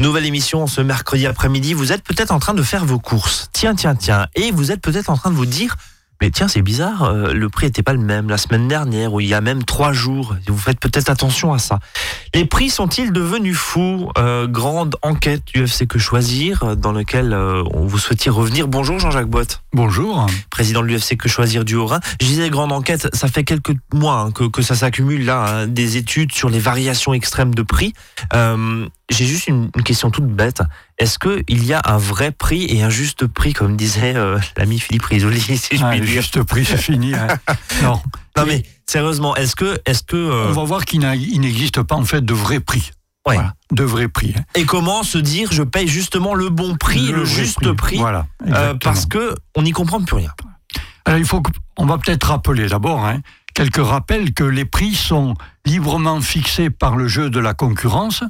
Nouvelle émission ce mercredi après-midi. Vous êtes peut-être en train de faire vos courses. Tiens, tiens, tiens. Et vous êtes peut-être en train de vous dire, mais tiens, c'est bizarre, euh, le prix n'était pas le même la semaine dernière ou il y a même trois jours. Vous faites peut-être attention à ça. Les prix sont-ils devenus fous? Euh, Grande enquête UFC Que Choisir euh, dans lequel on vous souhaitait revenir. Bonjour Jean-Jacques Boite. Bonjour. Président de l'UFC Que Choisir du Haut-Rhin. Je disais grande enquête, ça fait quelques mois hein, que, que, ça s'accumule là, hein, des études sur les variations extrêmes de prix. J'ai juste une, une, question toute bête. Est-ce qu'il y a un vrai prix et un juste prix, comme disait euh, l'ami Philippe Risoli si je ah, Le juste prix, c'est fini. Hein. non. non, mais sérieusement, est-ce que, est-ce que euh... on va voir qu'il n'existe pas en fait de vrai prix. Ouais. Voilà, de vrai prix. Hein. Et comment se dire je paye justement le bon prix, le, le juste prix, prix voilà, euh, parce que on n'y comprend plus rien. Alors il faut on va peut-être rappeler d'abord hein, quelques rappels que les prix sont librement fixés par le jeu de la concurrence.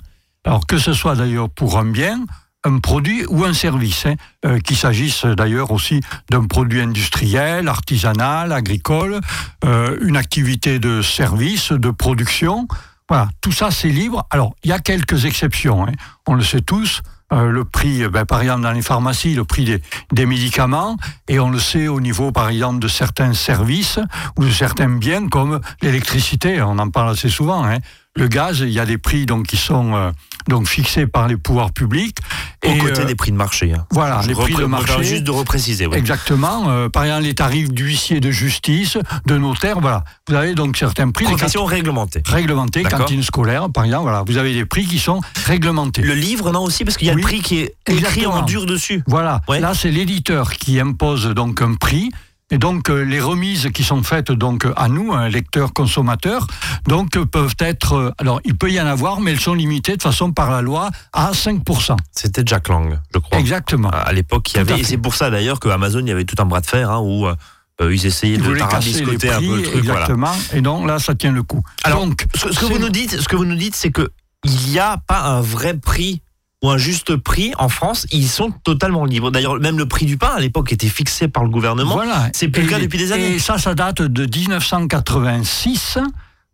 Alors que ce soit d'ailleurs pour un bien, un produit ou un service, hein, euh, qu'il s'agisse d'ailleurs aussi d'un produit industriel, artisanal, agricole, euh, une activité de service, de production. Voilà, tout ça c'est libre. Alors, il y a quelques exceptions, hein. on le sait tous. Euh, le prix, ben, par exemple dans les pharmacies, le prix des, des, médicaments, et on le sait au niveau, par exemple, de certains services ou de certains biens comme l'électricité, on en parle assez souvent. Hein. Le gaz, il y a des prix donc qui sont euh, donc fixés par les pouvoirs publics. Aux côtés euh, des prix de marché. Hein. Voilà, les prix de marché. Juste de repréciser. Oui. Exactement. Euh, par exemple, les tarifs d'huissier de justice, de notaire, voilà. Vous avez donc certains prix. Profession réglementée. Réglementée, cantine scolaire, par exemple, voilà. Vous avez des prix qui sont réglementés. Le livre, non aussi, parce qu'il y a oui, le prix qui est écrit exactement. en dur dessus. Voilà. Ouais. Là, c'est l'éditeur qui impose donc un prix. Et donc euh, les remises qui sont faites donc à nous, un lecteur consommateur, donc peuvent être euh, alors il peut y en avoir mais elles sont limitées de façon par la loi à 5% C'était Jack Lang, je crois. Exactement. À l'époque, il y avait et c'est pour ça d'ailleurs que Amazon il y avait tout un bras de fer hein, où euh, ils essayaient Ils de tarabiscoter les un prix, peu le truc. exactement. Voilà. Et donc là, ça tient le coup. Alors, donc, ce, ce que vous nous dites, ce que vous nous dites, c'est que il n'y a pas un vrai prix ou un juste prix en France. Ils sont totalement libres. D'ailleurs, même le prix du pain à l'époque était fixé par le gouvernement. Voilà. C'est plus le cas depuis des années. Et ça, ça date de 1986.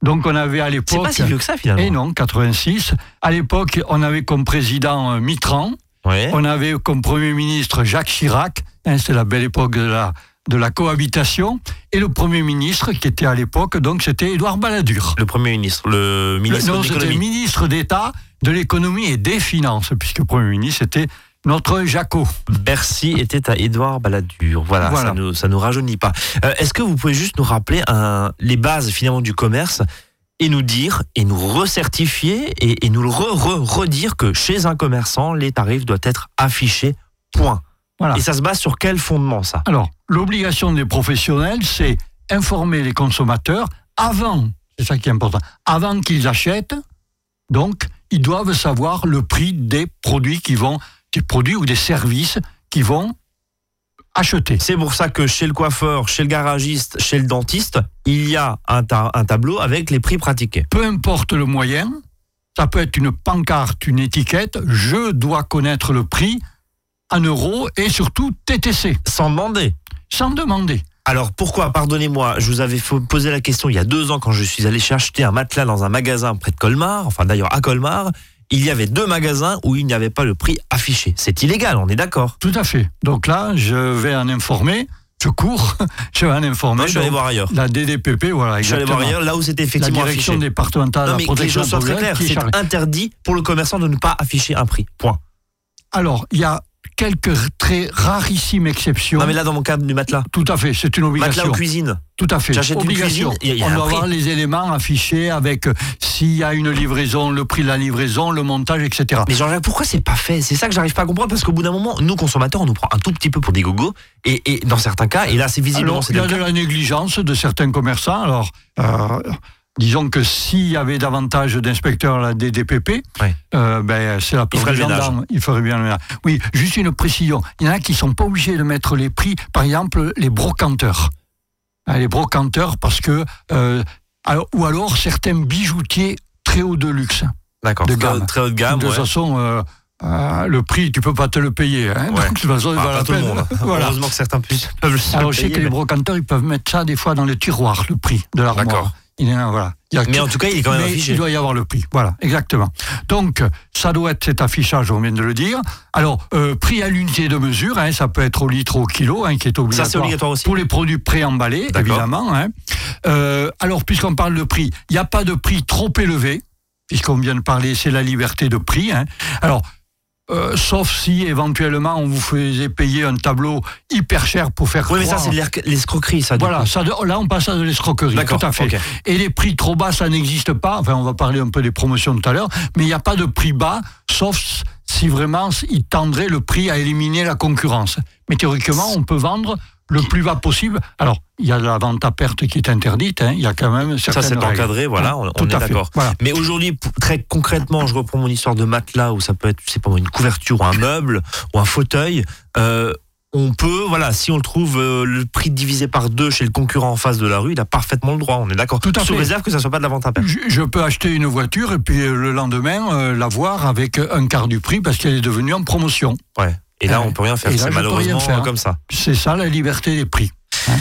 Donc on avait à C'est l'époque. pas si vieux que ça finalement. Et non, 86. À l'époque, on avait comme président euh. Ouais. On avait comme Premier ministre Jacques Chirac, hein, c'est la belle époque de la, de la cohabitation, et le Premier ministre qui était à l'époque, donc c'était Édouard Balladur. Le Premier ministre, le ministre Le- non, de l'économie. ministre d'État de l'économie et des finances, puisque le Premier ministre c'était notre Jaco. Bercy était à Édouard Balladur. Voilà, Voilà. ça nous ça nous rajeunit pas. Euh, Est-ce que vous pouvez juste nous rappeler un, les bases finalement du commerce et nous dire et nous recertifier et, et nous le re, re- redire que chez un commerçant les tarifs doivent être affichés. Point. Voilà. Et ça se base sur quel fondement ça? Alors, l'obligation des professionnels, c'est informer les consommateurs avant, c'est ça qui est important, avant qu'ils achètent. Donc, ils doivent savoir le prix des produits qui vont, des produits ou des services qui vont acheter. C'est pour ça que chez le coiffeur, chez le garagiste, chez le dentiste, il y a un, ta- un tableau avec les prix pratiqués. Peu importe le moyen, ça peut être une pancarte, une étiquette, je dois connaître le prix en euros et surtout TTC, Sans demander. sans demander. Alors pourquoi, pardonnez-moi, je vous avais posé la question il y a deux ans quand je suis allé acheter un matelas dans un magasin près de Colmar, enfin d'ailleurs à Colmar, il y avait deux magasins où il n'y avait pas le prix affiché. C'est illégal, on est d'accord. Tout à fait. Donc là, je vais en informer, je cours, je vais en informer. Je allé Donc, voir ailleurs. La DDPP, voilà, Je suis allé exactement. voir ailleurs, là où c'était La effectivement direction affiché. départementale de Non la mais que les protection choses très claires, c'est interdit pour le commerçant de ne pas afficher un prix. Point. Alors, il y a quelques très rarissimes exceptions. Non mais là dans mon cas du matelas. Tout à fait, c'est une Matelas obligation. ou cuisine. Tout à fait. J'achète une obligation. cuisine, y a- On doit avoir les éléments affichés avec euh, s'il y a une livraison, le prix de la livraison, le montage, etc. Mais Jean-Jacques, pourquoi c'est pas fait? C'est ça que j'arrive pas à comprendre parce qu'au bout d'un moment, nous consommateurs, on nous prend un tout petit peu pour des gogos et, et dans certains cas, et là c'est visiblement Alors, il y a de la négligence de certains commerçants. Alors, euh, disons que s'il y avait davantage d'inspecteurs à la DDPP, euh, ben, c'est la ferait des gendarmes. Il ferait bien le ménage. Oui, juste une précision. Il y en a qui sont pas obligés de mettre les prix. Par exemple, les brocanteurs. Ah, Les brocanteurs parce que... euh, alors- ou alors certains bijoutiers très haut de luxe. D'accord. de Très, gamme. très haut de gamme. de toute ouais. façon, euh, euh, le prix, tu peux pas te le payer. Hein, Ouais. donc, de toute façon, il Ah, va la tout le monde. hein. Voilà. Heureusement que certains puissent, peuvent Alors, le je sais que les brocanteurs, ils peuvent mettre ça des fois dans le tiroir, le prix de l'armoire. Il est là, voilà. Il y a Mais en tout cas, il est quand même affiché. Il doit y avoir le prix. Voilà, exactement. Donc, ça doit être cet affichage, on vient de le dire. Alors, euh, prix à l'unité de mesure, hein, ça peut être au litre, au kilo, hein, qui est obligatoire. Ça, obligatoire aussi Pour les produits préemballés, évidemment. hein. Euh, alors, puisqu'on parle de prix, il n'y a pas de prix trop élevé, puisqu'on vient de parler, c'est la liberté de prix. hein. Alors, euh, sauf si éventuellement on vous faisait payer un tableau hyper cher pour faire Oui, mais ça, c'est de l'escro- l'escroquerie, ça. voilà, ça, là on passe à de l'escroquerie, tout à fait. Et les prix trop bas, ça n'existe pas. Enfin, on va parler un peu des promotions tout à l'heure, mais il n'y a pas de prix bas, sauf si vraiment il tendrait le prix à éliminer la concurrence. Mais théoriquement, on peut vendre le plus bas possible. Alors, il y a la vente à perte qui est interdite. hein. Il y a quand même Ça, certaines c'est règles. encadré, voilà, on, tout on est à fait. d'accord. Voilà. Mais aujourd'hui, très concrètement, je reprends mon histoire de matelas, où ça peut être, sais pas, une couverture, ou un meuble, ou un fauteuil. euh, on peut, voilà, si on le trouve euh, le prix divisé par deux chez le concurrent en face de la rue, il a parfaitement le droit, on est d'accord. Tout à Sous fait. réserve que ça soit pas de la vente à perte. Je, je peux acheter une voiture et puis euh, le lendemain euh, la voir avec un quart du prix parce qu'elle est devenue en promotion. Ouais. Et là, Ouais. on peut rien faire. C'est malheureusement faire. comme ça. C'est ça la liberté des prix. hein.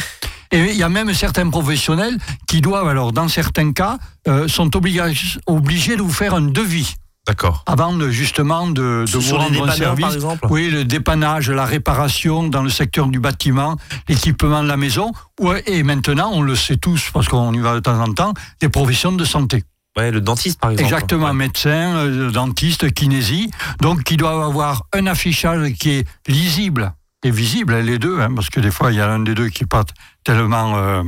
Et il y a même certains professionnels qui doivent, alors dans certains cas, euh, sont obligés, de vous faire un devis D'accord. avant de, justement de, de vous rendre un service. par exemple Oui, le dépannage, la réparation dans le secteur du bâtiment, l'équipement de la maison. Ouais, et maintenant, on le sait tous parce qu'on y va de temps en temps, des professions de santé. Ouais, le dentiste, par exemple. Exactement, Ouais. médecin, euh, dentiste, kinésie. Donc, qui doivent avoir un affichage qui est lisible et visible, hein, les deux, hein, parce que des fois, il y a un des deux qui n'est pas tellement euh,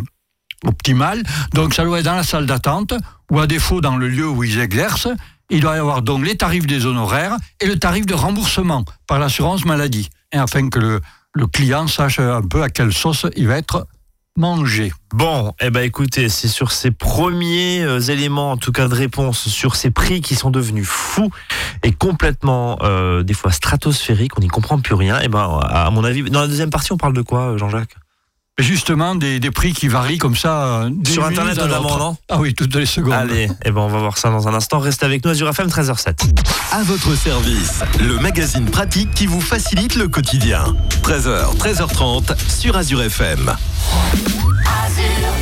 optimal. Donc, ça doit être dans la salle d'attente ou à défaut dans le lieu où ils exercent. Il doit y avoir donc les tarifs des honoraires et le tarif de remboursement par l'assurance maladie, hein, afin que le, le client sache un peu à quelle sauce il va être mangé. Bon, eh ben écoutez, c'est sur ces premiers euh, éléments, en tout cas de réponse, sur ces prix qui sont devenus fous et complètement, euh, des fois stratosphériques, on n'y comprend plus rien. Et ben, à mon avis, dans la deuxième partie, on parle de quoi, euh, Jean-Jacques? Justement, des, des prix qui varient comme ça. euh, Sur Internet à l'autre. notamment, non Ah oui, toutes les secondes. Allez, eh ben on va voir ça dans un instant. Restez avec nous, Azure FM 13h07. À votre service, le magazine pratique qui vous facilite le quotidien. 13h, 13h30 sur Azure FM. Azure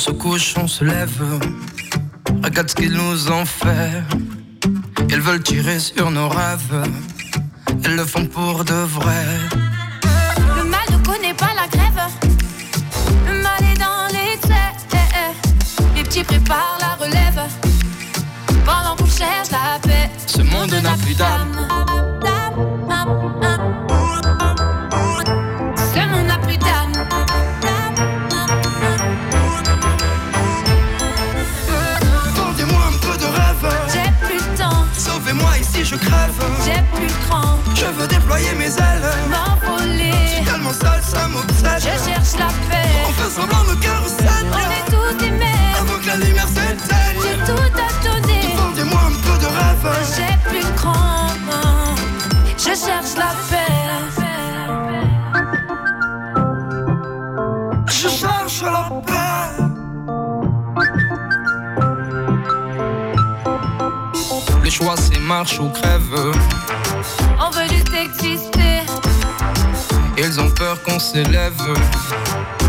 se couche, on se lève. Regarde ce qu'ils nous ont fait. Elles veulent tirer sur nos rêves. Elles le font pour de vrai. Le mal ne connaît pas la grève. Le mal est dans les traits. Les petits préparent la relève. Pendant qu'on cherche la paix. Ce monde n'a plus d'âme. Je veux déployer mes ailes. M'envoler. Tellement seul, ça m'obsède. Je cherche la paix. On fait semblant de cœur On est tous aimés. Avant que la lumière J'ai s'éteigne. tout à donner. Vendez-moi un peu de rêve. J'ai plus le cran. Je cherche la paix. Je cherche la paix. Le choix c'est marche ou crève. Qu'on s'élève.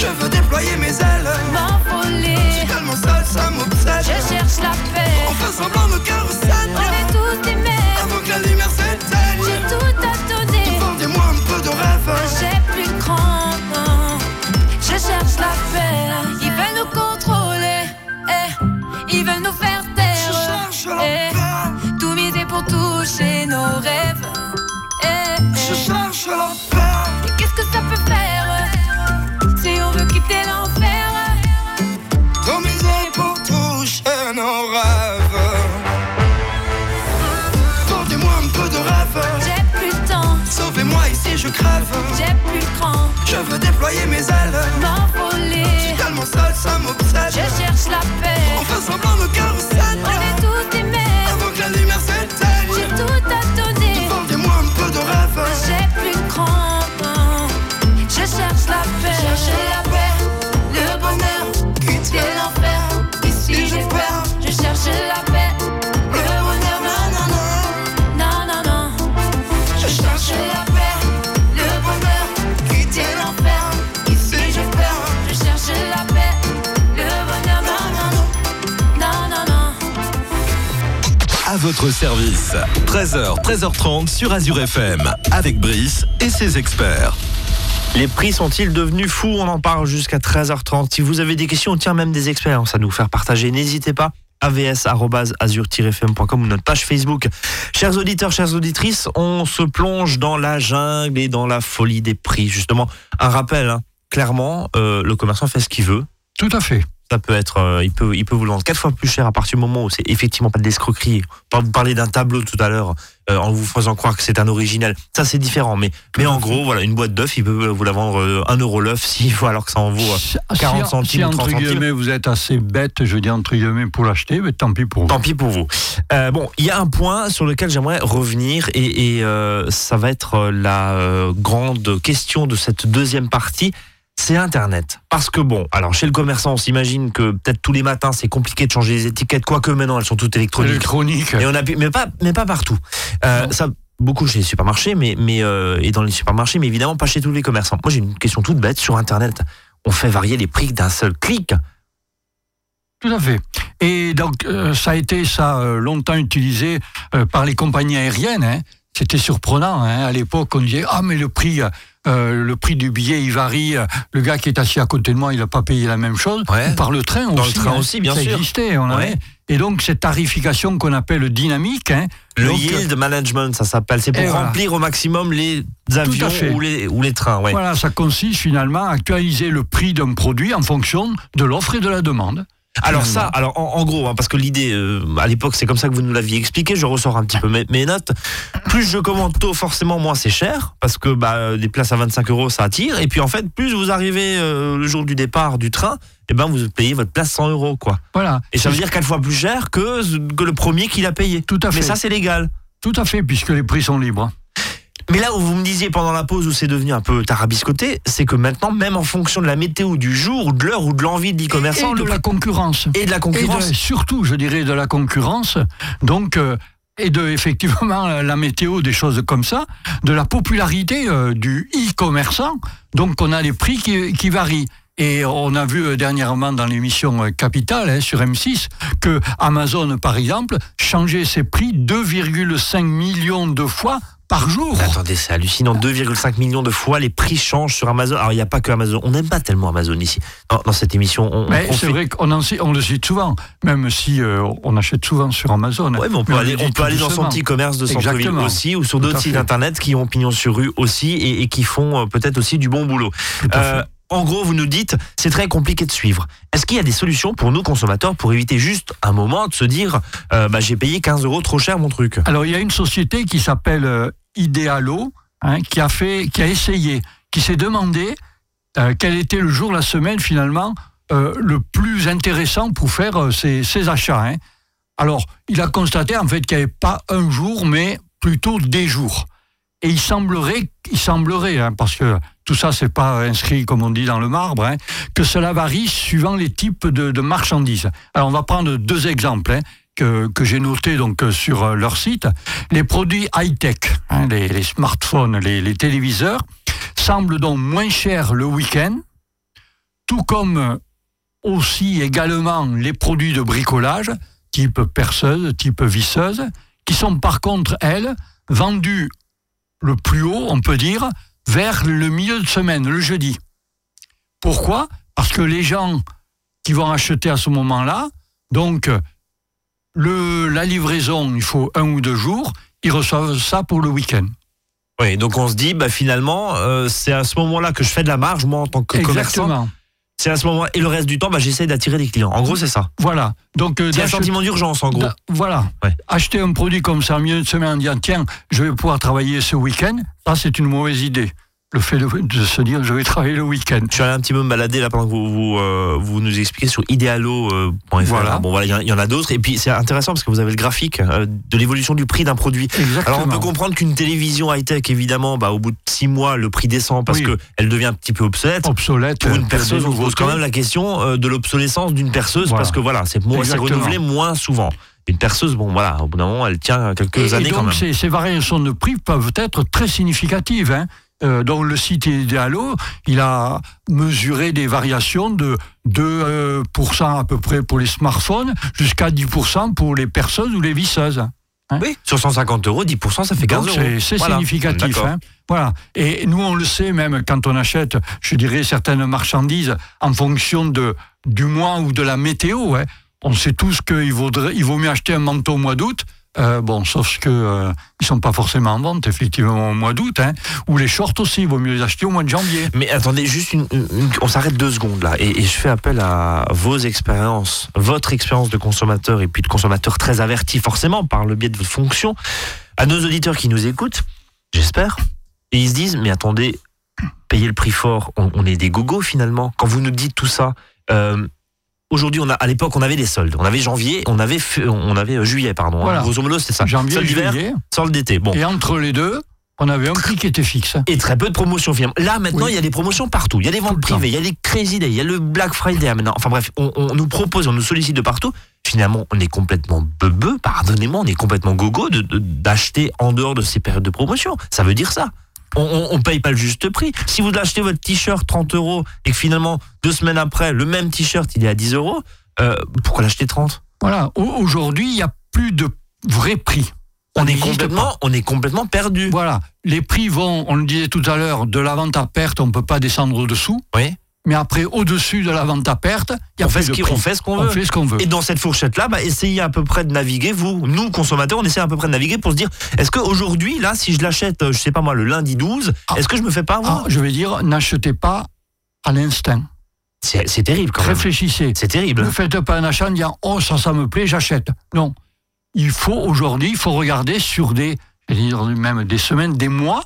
Je veux déployer mes ailes. M'envoler. Tellement seul, ça m'obsède. Je cherche la paix. On fait semblant de cœur Je cherche la paix. Votre service. 13h, 13h30 sur Azure FM, avec Brice et ses experts. Les prix sont-ils devenus fous? On en parle jusqu'à 13h30. Si vous avez des questions, tiens même des expériences à nous faire partager, n'hésitez pas avs.azur-fm.com ou notre page Facebook. Chers auditeurs, chères auditrices, on se plonge dans la jungle et dans la folie des prix. Justement, un rappel, hein. clairement, euh, le commerçant fait ce qu'il veut. Tout à fait. Ça peut être, euh, il peut, il peut vous le vendre quatre fois plus cher à partir du moment où c'est effectivement pas de l'escroquerie. Vous parlez d'un tableau tout à l'heure euh, en vous faisant croire que c'est un original. Ça c'est différent, mais mais en gros voilà une boîte d'œufs, il peut vous la vendre euh, un euro l'œuf s'il faut alors que ça en vaut Si- 40 si, centimes si, 30 entre centimes. guillemets, vous êtes assez bête, je dis entre guillemets, pour l'acheter, mais tant pis pour vous. Tant pis pour vous. Euh, bon, il y a un point sur lequel j'aimerais revenir et, et, euh, ça va être euh, la euh, grande question de cette deuxième partie. C'est Internet. Parce que bon, alors chez le commerçant, on s'imagine que peut-être tous les matins c'est compliqué de changer les étiquettes, quoique maintenant elles sont toutes électroniques. Électronique. Et on appuie, mais pas, mais pas partout. Euh, ça, beaucoup chez les supermarchés, mais, mais euh, et dans les supermarchés, mais évidemment pas chez tous les commerçants. Moi, j'ai une question toute bête sur Internet. On fait varier les prix d'un seul clic. Tout à fait. Et donc, euh, ça a été ça longtemps utilisé par les compagnies aériennes. hein. C'était surprenant. hein. À l'époque, on disait ah mais le prix, euh, le prix du billet, il varie. Le gars qui est assis à côté de moi, il n'a pas payé la même chose. Ouais. Par le train Dans aussi. le train hein. aussi, bien ça sûr. existait. On avait. Et donc cette tarification qu'on appelle dynamique. hein, Le donc, yield management, ça s'appelle. C'est pour voilà. remplir au maximum les avions ou les, ou les trains. Ouais. Voilà, ça consiste finalement à actualiser le prix d'un produit en fonction de l'offre et de la demande. Alors ça, alors en, en gros, hein, parce que l'idée, euh, à l'époque, c'est comme ça que vous nous l'aviez expliqué. Je ressors un petit peu mes, mes notes. Plus je commande tôt, forcément, moins c'est cher, parce que bah, des places à 25 euros, ça attire. Et puis en fait, plus vous arrivez euh, le jour du départ du train, et ben vous payez votre place 100 euros, quoi. Voilà. Et ça veut dire quatre fois plus cher que, que le premier qui l'a payé. Tout à fait. Mais ça, c'est légal. Tout à fait, puisque les prix sont libres. Mais là où vous me disiez pendant la pause où c'est devenu un peu tarabiscoté, c'est que maintenant, même en fonction de la météo du jour, ou de l'heure, ou de l'envie de l'e-commerçant, et de le- la concurrence. et de la Et concurrence. de- surtout, je dirais, de la concurrence. Donc, euh, et de effectivement la météo, des choses comme ça, de la popularité euh, du e-commerçant. Donc, on a les prix qui, qui varient. Et on a vu euh, dernièrement dans l'émission Capital hein, sur M6 que Amazon, par exemple, changeait ses prix 2,5 millions de fois par jour. Attendez, c'est hallucinant. 2,5 millions de fois les prix changent sur Amazon. Alors, il n'y a pas que Amazon. On n'aime pas tellement Amazon ici. Dans, dans cette émission, on, on Mais c'est vrai qu'on on le cite souvent, même si euh, on achète souvent sur Amazon. Ouais, mais on peut le aller, dit on tout peut aller dans son petit commerce de centre-ville Exactement. aussi, ou sur d'autres sites internet qui ont pignon sur rue aussi et, et qui font euh, peut-être aussi du bon boulot. Tout à Euh. En gros, vous nous dites, c'est très compliqué de suivre. Est-ce qu'il y a des solutions pour nous consommateurs pour éviter juste un moment de se dire, euh, bah, j'ai payé 15 euros trop cher mon truc? Alors il y a une société qui s'appelle euh, Idealo, hein, qui a fait, qui a essayé, qui s'est demandé euh, quel était le jour, la semaine finalement le plus intéressant pour faire ses, ses achats. hein. Alors il a constaté en fait qu'il n'y avait pas un jour, mais plutôt des jours. Et il semblerait, il semblerait, hein, parce que tout ça c'est pas inscrit comme on dit dans le marbre, hein, que cela varie suivant les types de, marchandises. Alors on va prendre deux exemples. hein, que, que j'ai notés donc euh, sur euh, leur site, les produits high-tech, les, smartphones, les, les téléviseurs, semblent donc moins chers le week-end, tout comme aussi également les produits de bricolage, type perceuse, type visseuse, qui sont par contre, elles, vendus le plus haut, on peut dire, vers le milieu de semaine, le jeudi. Pourquoi? Parce que les gens qui vont acheter à ce moment-là, donc le, la livraison, il faut un ou deux jours, ils reçoivent ça pour le week-end. Oui, donc on se dit, bah, finalement, euh, c'est à ce moment-là que je fais de la marge, moi, en tant que commerçant. C'est à ce moment Et le reste du temps, bah, j'essaie d'attirer des clients. En gros, c'est ça. Voilà. Donc, euh, C'est un sentiment d'urgence, en gros. Voilà. Ouais. Acheter un produit comme ça milieu de semaine en disant tiens, je vais pouvoir travailler ce week-end, ça c'est une mauvaise idée. Le fait de, de se dire je vais travailler le week-end. Je suis allé un petit peu me balader là pendant que vous, vous, euh, vous nous expliquez sur idealo.fr. Voilà. Bon, voilà, il y en- il y, en a d'autres. Et puis, c'est intéressant parce que vous avez le graphique euh, de l'évolution du prix d'un produit. Exactement. Alors, on peut comprendre qu'une télévision high-tech, évidemment, bah, au bout de six mois, le prix descend parce Oui. que elle devient un petit peu obsolète. obsolète. Pour une euh, perceuse, on pose nouveautés. quand même la question euh, de l'obsolescence d'une perceuse Voilà. parce que voilà, c'est renouvelé moins souvent. Une perceuse, bon voilà, au bout d'un moment, elle tient quelques Et, et années quand donc même. ces, ces variations de prix peuvent être très significatives. Hein. Euh, donc le site Idealo, il a mesuré des variations de 2% à peu près pour les smartphones jusqu'à 10% pour les perceuses ou les visseuses. Hein Oui, sur 150 euros, 10%, ça fait 15 Donc euros. c'est Voilà. significatif. Hein. Voilà. Et nous, on le sait même quand on achète, je dirais, certaines marchandises en fonction de, du mois ou de la météo. hein. On sait tous qu'il vaut mieux acheter un manteau au mois d'août. Euh, bon, sauf que euh, ils sont pas forcément en vente effectivement au mois d'août, hein. ou les shorts aussi, il vaut mieux les acheter au mois de janvier. Mais attendez, juste on s'arrête deux secondes là, et, je fais appel à vos expériences, votre expérience de consommateur et puis de consommateur très averti forcément par le biais de votre fonction, à nos auditeurs qui nous écoutent, j'espère, et ils se disent mais attendez, payer le prix fort, on, on est des gogos finalement. Quand vous nous dites tout ça, euh, aujourd'hui on a, à l'époque on avait des soldes, on avait janvier, on avait, on avait euh, juillet pardon, hein. Voilà. grosso modo c'est ça, Janvier, solde d'hiver, juillet. solde d'été, bon. Et entre les deux, on avait un prix qui était fixe. Et très peu de promotions finalement. Là maintenant, Oui. il y a des promotions partout. Il y a des ventes privées, il y a les Crazy Day, il y a le Black Friday maintenant. Enfin bref, on, on nous propose, on nous sollicite de partout. Finalement, on est complètement beubeux, pardonnez-moi, on est complètement gogo de- de- d'acheter en dehors de ces périodes de promotion. Ça veut dire ça. On, on paye pas le juste prix. Si vous achetez votre t-shirt 30 euros et que finalement, deux semaines après, le même t-shirt, il est à 10 euros, euh, pourquoi l'acheter 30 Voilà. Au- Aujourd'hui, il n'y a plus de vrai prix. on est, complètement, on est complètement perdu. Voilà, les prix vont, on le disait tout à l'heure, de la vente à perte, on ne peut pas descendre au-dessous. Oui. Mais après, au-dessus de la vente à perte, il y a On fait, ce on fait qu'on On veut. fait ce qu'on veut. Et dans cette fourchette-là, bah, essayez à peu près de naviguer, vous, nous, consommateurs, on essaie à peu près de naviguer pour se dire, est-ce qu'aujourd'hui, là, si je l'achète, euh, je sais pas moi, le lundi 12, Ah. est-ce que je me fais pas avoir Ah, je vais dire, n'achetez pas à l'instinct. C'est c'est terrible quand même. Réfléchissez. C'est terrible. Ne faites pas un achat en disant Oh, ça, ça me plaît, j'achète. Non. Il faut aujourd'hui, il faut regarder sur des, je vais dire même des semaines, des mois,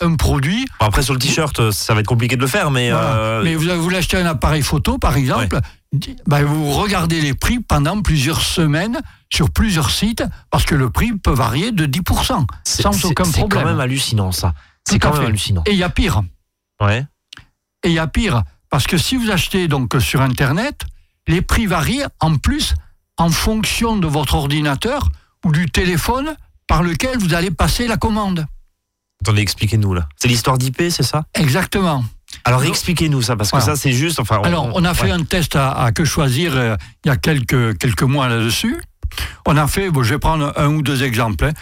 un produit. Après, sur le t-shirt, euh, ça va être compliqué de le faire, mais... Voilà. euh, Mais vous, vous voulez acheter un appareil photo, par exemple, ben, vous regardez les prix pendant plusieurs semaines sur plusieurs sites, parce que le prix peut varier de 10%, c'est- sans aucun C'est quand problème. même hallucinant, ça. C'est quand même fait. hallucinant. Et il y a pire. Ouais. Et il y a pire, parce que si vous achetez donc sur Internet, les prix varient en plus en fonction de votre ordinateur ou du téléphone par lequel vous allez passer la commande. Attendez, expliquez-nous, là. C'est l'histoire d'IP, c'est ça? Exactement. Alors, expliquez-nous ça, parce que Voilà. ça, c'est juste... Enfin, Alors, on a fait ouais. un test à, à Que Choisir euh, il y a quelques, quelques mois là-dessus. On a fait, bon, je vais prendre un ou deux exemples. hein.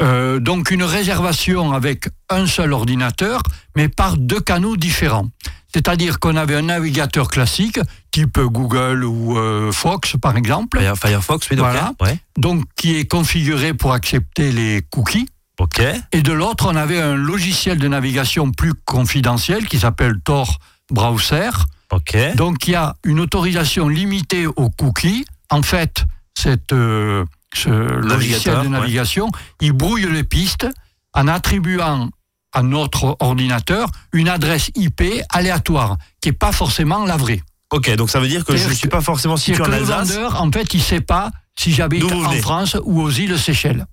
Euh, donc, une réservation avec un seul ordinateur, mais par deux canaux différents. C'est-à-dire qu'on avait un navigateur classique, type Google ou euh, Fox, par exemple, Fire- Firefox, oui, donc, Voilà. ouais. donc qui est configuré pour accepter les cookies. Ok. Et de l'autre, on avait un logiciel de navigation plus confidentiel qui s'appelle Tor Browser. Ok. Donc il y a une autorisation limitée aux cookies. En fait, cette, euh, ce logiciel de ouais. navigation, il brouille les pistes en attribuant à notre ordinateur une adresse IP aléatoire, qui n'est pas forcément la vraie. Ok, donc ça veut dire que je ne suis pas forcément situé en que le Alsace. vendeur, en fait, il ne sait pas si j'habite en. France ou aux îles Seychelles,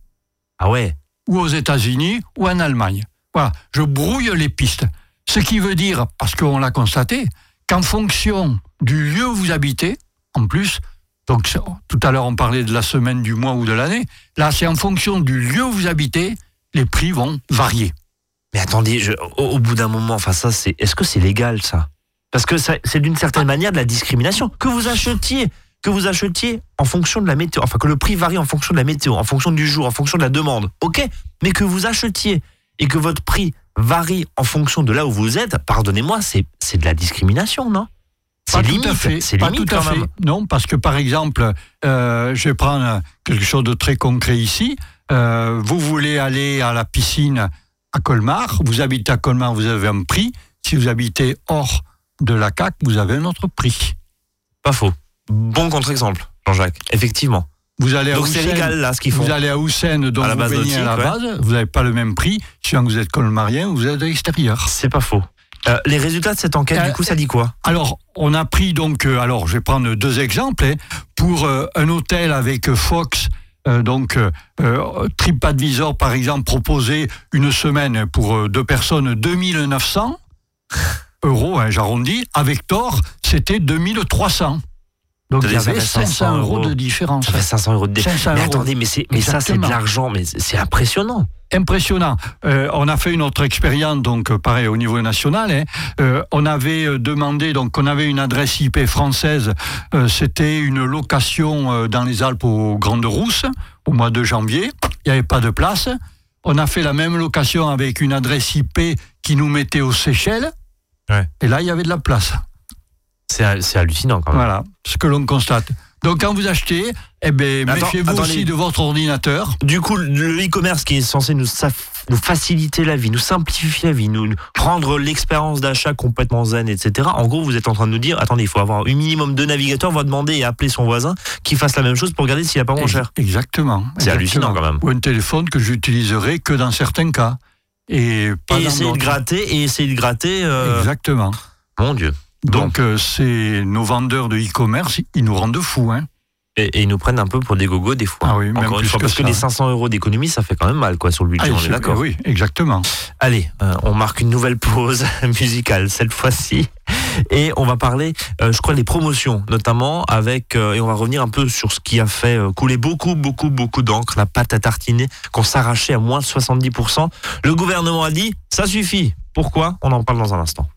Ah ouais. Ou aux États-Unis, ou en Allemagne. Voilà, je brouille les pistes. Ce qui veut dire, parce qu'on l'a constaté, qu'en fonction du lieu où vous habitez, en plus, donc tout à l'heure on parlait de la semaine, du mois ou de l'année, là c'est en fonction du lieu où vous habitez, les prix vont varier. Mais attendez, je- au, au bout d'un moment, enfin ça, c'est, est-ce que c'est légal ça? Parce que ça- c'est d'une certaine manière de la discrimination. Que vous achetiez, que vous achetiez en fonction de la météo, enfin que le prix varie en fonction de la météo, en fonction du jour, en fonction de la demande. Ok, mais que vous achetiez et que votre prix varie en fonction de là où vous êtes, pardonnez-moi, c'est, de la discrimination, non? C'est tout limite, à fait. c'est pas tout à fait. Non, parce que par exemple, euh, je vais prendre quelque chose de très concret ici. Euh, vous voulez aller à la piscine à Colmar, vous habitez à Colmar, vous avez un prix. Si vous habitez hors de la CAC, vous avez un autre prix. Pas faux. Bon contre-exemple, Jean-Jacques. Effectivement. Vous allez à Donc c'est légal là ce qu'ils font. Vous allez à Houssen, donc À la vous base baignez à la base, vous n'avez pas le même prix. Si vous êtes colmarien, vous êtes à l'extérieur. C'est pas faux. Euh, les résultats de cette enquête, Euh, du coup, ça dit quoi? Alors, on a pris donc, euh, alors je vais prendre deux exemples, hein, pour euh, un hôtel avec euh, Fox, euh, donc euh, euh, TripAdvisor par exemple proposait une semaine pour euh, deux personnes 2900 euros, hein, j'arrondis, avec Tor c'était 2300. Donc il y Ça avait fait 500 500 euros de différence. Ça fait 500 euros de 500 Mais attendez, mais, ça, c'est de l'argent, mais c'est impressionnant. impressionnant. Euh, on a fait une autre expérience, donc euh, pareil au niveau national. hein. Euh, on avait demandé, donc on avait une adresse IP française. euh, C'était une location euh, dans les Alpes aux Grandes Rousses, au mois de janvier. Il n'y avait pas de place. On a fait la même location avec une adresse IP qui nous mettait aux Seychelles. Ouais. Et là, il y avait de la place. C'est c'est hallucinant quand même. Voilà ce que l'on constate. Donc quand vous achetez, eh ben, méfiez-vous aussi de votre ordinateur. Du coup, le e-commerce qui est censé nous, faciliter la vie, nous simplifier la vie, nous rendre l'expérience d'achat complètement zen, etc. En gros, vous êtes en train de nous dire, attendez, il faut avoir un minimum de navigateurs, on va demander et appeler son voisin qui fasse la même chose pour regarder s'il n'y a pas moins cher. Exactement. C'est hallucinant, exactement. quand même. Ou un téléphone que j'utiliserai que dans certains cas. Et pas Et dans essayer de gratter, et essayer de gratter. euh, Exactement. Mon Dieu. Donc, euh, c'est nos vendeurs de e-commerce, ils nous rendent fous. Hein. Et, et ils nous prennent un peu pour des gogos des fois. Ah oui, Encore une fois, que parce que les 500 euros d'économie, ça fait quand même mal quoi sur le budget, Ah, on est d'accord. Oui, exactement. Allez, euh, on marque une nouvelle pause musicale cette fois-ci. Et on va parler, euh, je crois, des promotions, notamment avec, euh, et on va revenir un peu sur ce qui a fait euh, couler beaucoup, beaucoup, beaucoup d'encre, la pâte à tartiner, qu'on s'arrachait à moins de 70%. Le gouvernement a dit, ça suffit. Pourquoi? On en parle dans un instant.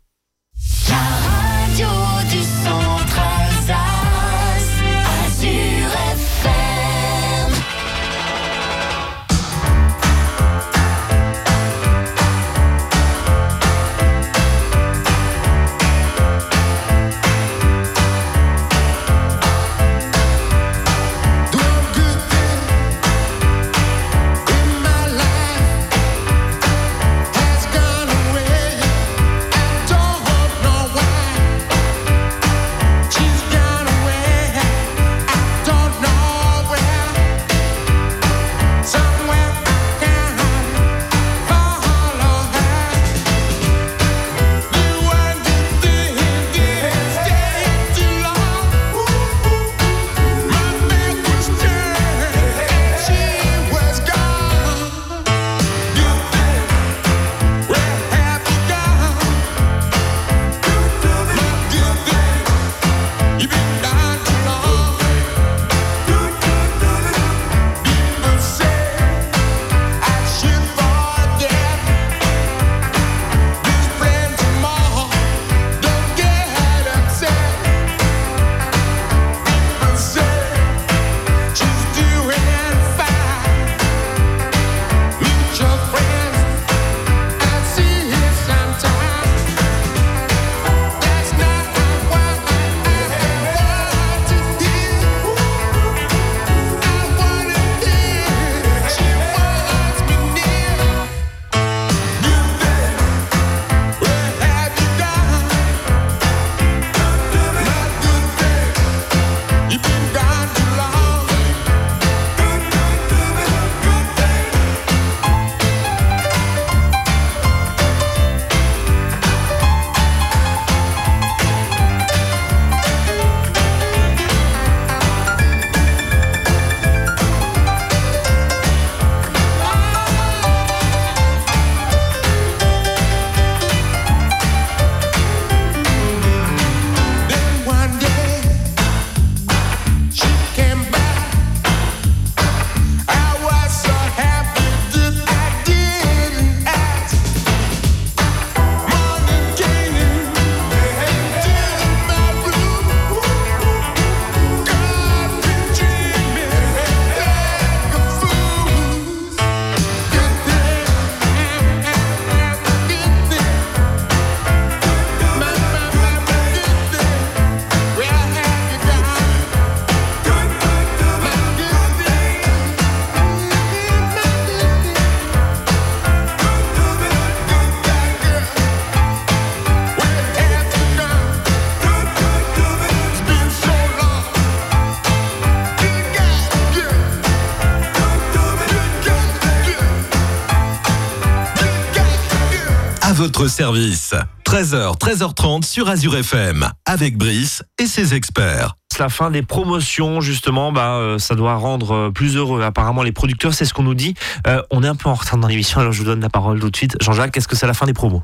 Votre service. 13h, 13h30 sur Azure FM. Avec Brice et ses experts. C'est la fin des promotions, justement, bah, euh, ça doit rendre euh, plus heureux. Apparemment, les producteurs, c'est ce qu'on nous dit. Euh, on est un peu en retard dans l'émission, alors je vous donne la parole tout de suite. Jean-Jacques, est-ce que c'est la fin des promos?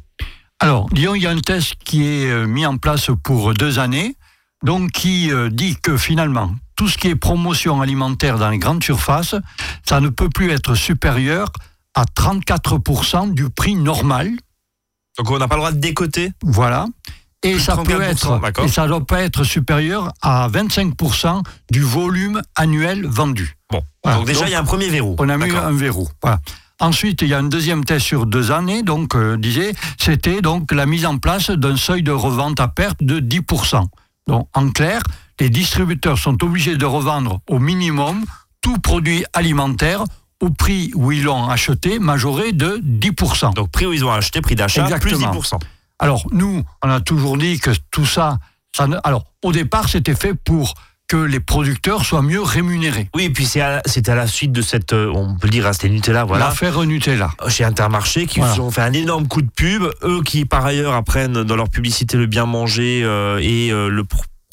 Alors, disons, il y a un test qui est mis en place pour deux années, donc qui euh, dit que finalement, tout ce qui est promotion alimentaire dans les grandes surfaces, ça ne peut plus être supérieur à 34% du prix normal. Donc on n'a pas le droit de décoter Voilà. Et ça peut 34%, être, et ça doit pas être supérieur à 25% du volume annuel vendu. Bon, Voilà. Donc déjà, Donc, il y a un premier verrou. on a mis un verrou. Voilà. Ensuite, il y a un deuxième test sur deux années, donc euh, disait, c'était donc la mise en place d'un seuil de revente à perte de 10%. Donc en clair, les distributeurs sont obligés de revendre au minimum tout produit alimentaire au prix où ils l'ont acheté, majoré de 10%. Donc prix où ils ont acheté, prix d'achat, plus Exactement. 10%. Alors, nous, on a toujours dit que tout ça, ça ne- alors, au départ, c'était fait pour que les producteurs soient mieux rémunérés. Oui, et puis c'est à- à la suite de cette, euh, on peut dire, c'était Nutella, voilà. L'affaire Nutella. chez Intermarché qui Voilà. se sont fait un énorme coup de pub. Eux qui par ailleurs apprennent dans leur publicité le bien manger euh, et euh, le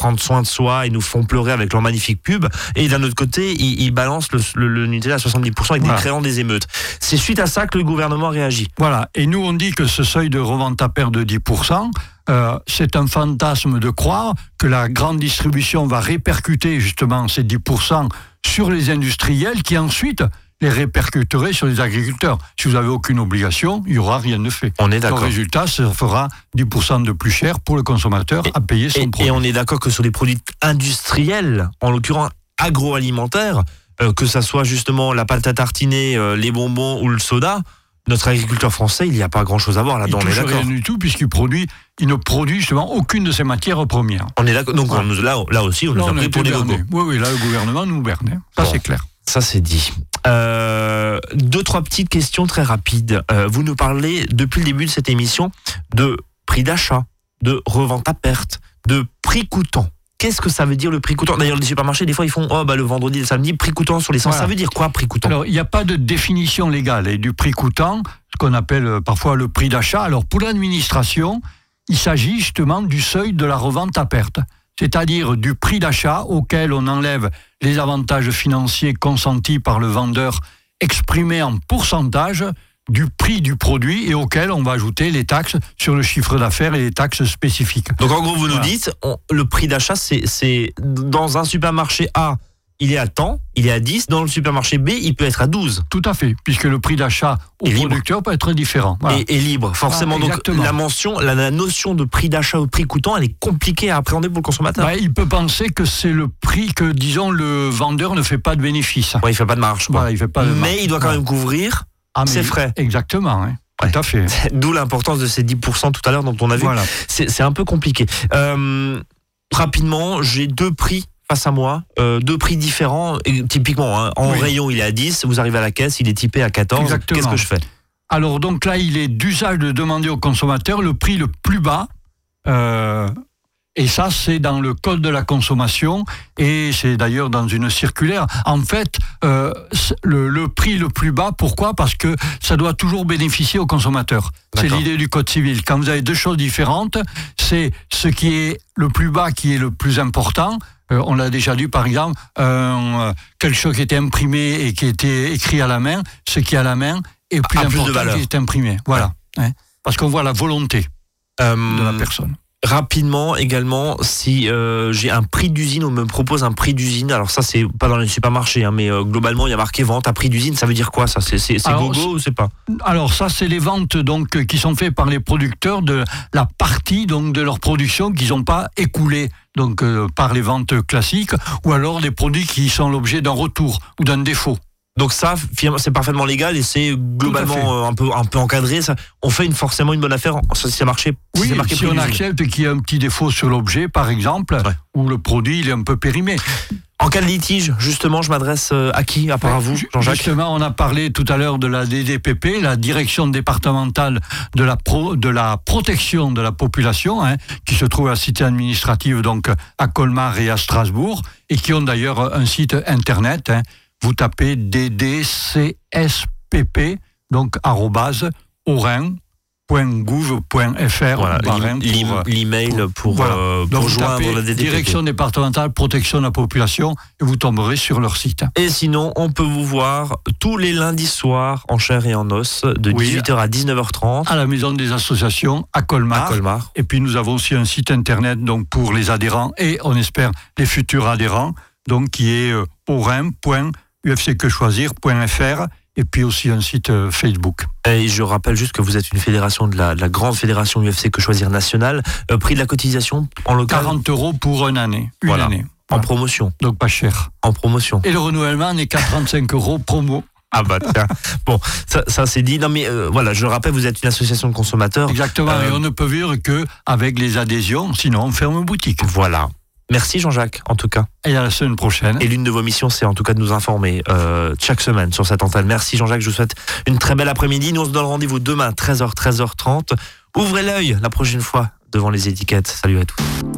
prendre soin de soi et nous font pleurer avec leur magnifique pub. Et d'un autre côté, ils, ils balancent le, le- le Nutella à 70% avec Voilà. des créants des émeutes. C'est suite à ça que le gouvernement réagit. Voilà. Et nous, on dit que ce seuil de revente à perte de 10%, euh, c'est un fantasme de croire que la grande distribution va répercuter justement ces 10% sur les industriels qui ensuite les répercuteraient sur les agriculteurs. Si vous n'avez aucune obligation, il n'y aura rien de fait. On est d'accord. résultat, ça fera 10% de plus cher pour le consommateur à payer son Et, produit. et on est d'accord que sur les produits industriels, en l'occurrence agroalimentaires, euh, que ça soit justement la pâte à tartiner, euh, les bonbons ou le soda, notre agriculteur français, il n'y a pas grand-chose à voir Il là-dedans. On est touche d'accord. rien du tout puisqu'il produit, il ne produit justement aucune de ces matières premières. On est d'accord. Donc on là, là aussi, on Là, nous a on pris pour des. Oui, oui, là, le gouvernement nous berne. Ça, Bon. c'est clair. Ça, c'est dit. Euh, deux, trois petites questions très rapides. Euh, vous nous parlez, depuis le début de cette émission, de prix d'achat, de revente à perte, de prix coûtant. Qu'est-ce que ça veut dire le prix coûtant? D'ailleurs, les supermarchés, des fois, ils font oh, bah, le vendredi et le samedi, prix coûtant sur l'essence. Voilà. Ça veut dire quoi, prix coûtant? Alors, il n'y a pas de définition légale et du prix coûtant, ce qu'on appelle euh, parfois le prix d'achat. Alors, pour l'administration, il s'agit justement du seuil de la revente à perte, c'est-à-dire du prix d'achat auquel on enlève les avantages financiers consentis par le vendeur exprimés en pourcentage du prix du produit et auquel on va ajouter les taxes sur le chiffre d'affaires et les taxes spécifiques. Donc, en gros, vous nous dites, on- le prix d'achat, c'est dans un supermarché A, il est à tant, il est à 10. Dans le supermarché B, il peut être à 12. Tout à fait, puisque le prix d'achat au Et libre. producteur peut être différent. Voilà. et, et libre. Forcément, Ah, donc la mention, la, la notion de prix d'achat ou prix coûtant, elle est compliquée à appréhender pour le consommateur. Bah, il peut penser que c'est le prix que, disons, le vendeur ne fait pas de bénéfice. Ouais, il fait pas de marge. Voilà, il fait pas de Mais marge. il doit quand même couvrir, Ah, mais ses frais. Exactement, hein. Ouais. tout à fait. d'où l'importance de ces 10% tout à l'heure dont on a vu. Voilà. C'est c'est un peu compliqué. Euh, rapidement, j'ai deux prix face à moi, euh, deux prix différents. Et typiquement, hein, en Oui. rayon, il est à 10, vous arrivez à la caisse, il est typé à 14. Exactement. Qu'est-ce que je fais? Alors, donc là, il est d'usage de demander au consommateur le prix le plus bas. euh, et ça, c'est dans le code de la consommation et c'est d'ailleurs dans une circulaire. En fait, euh, le, le prix le plus bas, pourquoi? Parce que ça doit toujours bénéficier au consommateur. C'est l'idée du code civil. Quand vous avez deux choses différentes, c'est ce qui est le plus bas qui est le plus important. Euh, on l'a déjà dit, par exemple, euh, quelque chose qui était imprimé et qui était écrit à la main, ce qui est à la main est plus A plus de important valeur. qui est imprimé. Voilà. Hein. Parce qu'on voit la volonté de la personne. Rapidement également, si euh, j'ai un prix d'usine, on me propose un prix d'usine. Alors ça, c'est pas dans les supermarchés, hein, mais euh, globalement, il y a marqué vente à prix d'usine. Ça veut dire quoi ça? C'est c'est- gogo ou c'est pas? Alors ça, c'est les ventes donc qui sont faites par les producteurs de la partie donc de leur production qu'ils n'ont pas écoulée donc euh, par les ventes classiques ou alors des produits qui sont l'objet d'un retour ou d'un défaut. Donc ça, finalement, c'est parfaitement légal et c'est globalement euh, un peu un peu encadré. Ça, on fait une, forcément une bonne affaire si marqué. si Oui, marqué si on accepte qu'il y ait un petit défaut sur l'objet, par exemple, Ouais. où le produit il est un peu périmé. En cas de litige, justement, je m'adresse euh, à qui? À part à vous, Jean-Jacques? Justement, on a parlé tout à l'heure de la DDPP, la Direction départementale de la, pro- de la protection de la population, hein, qui se trouve à la cité administrative donc à Colmar et à Strasbourg, et qui ont d'ailleurs un site internet. hein. Vous tapez DDCSPP, donc arrobase l'im- pour, euh, l'email pour, voilà. euh, pour joindre tapez la DDPP. Direction départementale protection de la population et vous tomberez sur leur site. Et sinon, on peut vous voir tous les lundis soirs en chair et en os de Oui. 18h à 19h30 à la maison des associations à Colmar. à Colmar. Et puis nous avons aussi un site internet donc pour les adhérents et on espère les futurs adhérents, donc qui est euh, orin.ufcquechoisir.fr et puis aussi un site euh, Facebook. Et je rappelle juste que vous êtes une fédération de la, de la grande fédération UFC que choisir nationale. Euh, prix de la cotisation en local. 40 euros pour une année. Une Voilà. année. En promotion. donc pas cher. En promotion. Et le renouvellement n'est qu'à 35 euros promo. Ah bah tiens. Bon, ça, ça c'est dit. Non mais euh, voilà, je le rappelle, vous êtes une association de consommateurs. Exactement. Euh, Et on ne peut vivre que avec les adhésions, sinon on ferme boutique. Voilà. Merci Jean-Jacques, en tout cas. Et à la semaine prochaine. Et l'une de vos missions, c'est en tout cas de nous informer euh, chaque semaine sur cette antenne. Merci Jean-Jacques, je vous souhaite une très belle après-midi. Nous on se donne rendez-vous demain, 13h, 13h30. Ouvrez l'œil la prochaine fois devant les étiquettes. Salut à tous.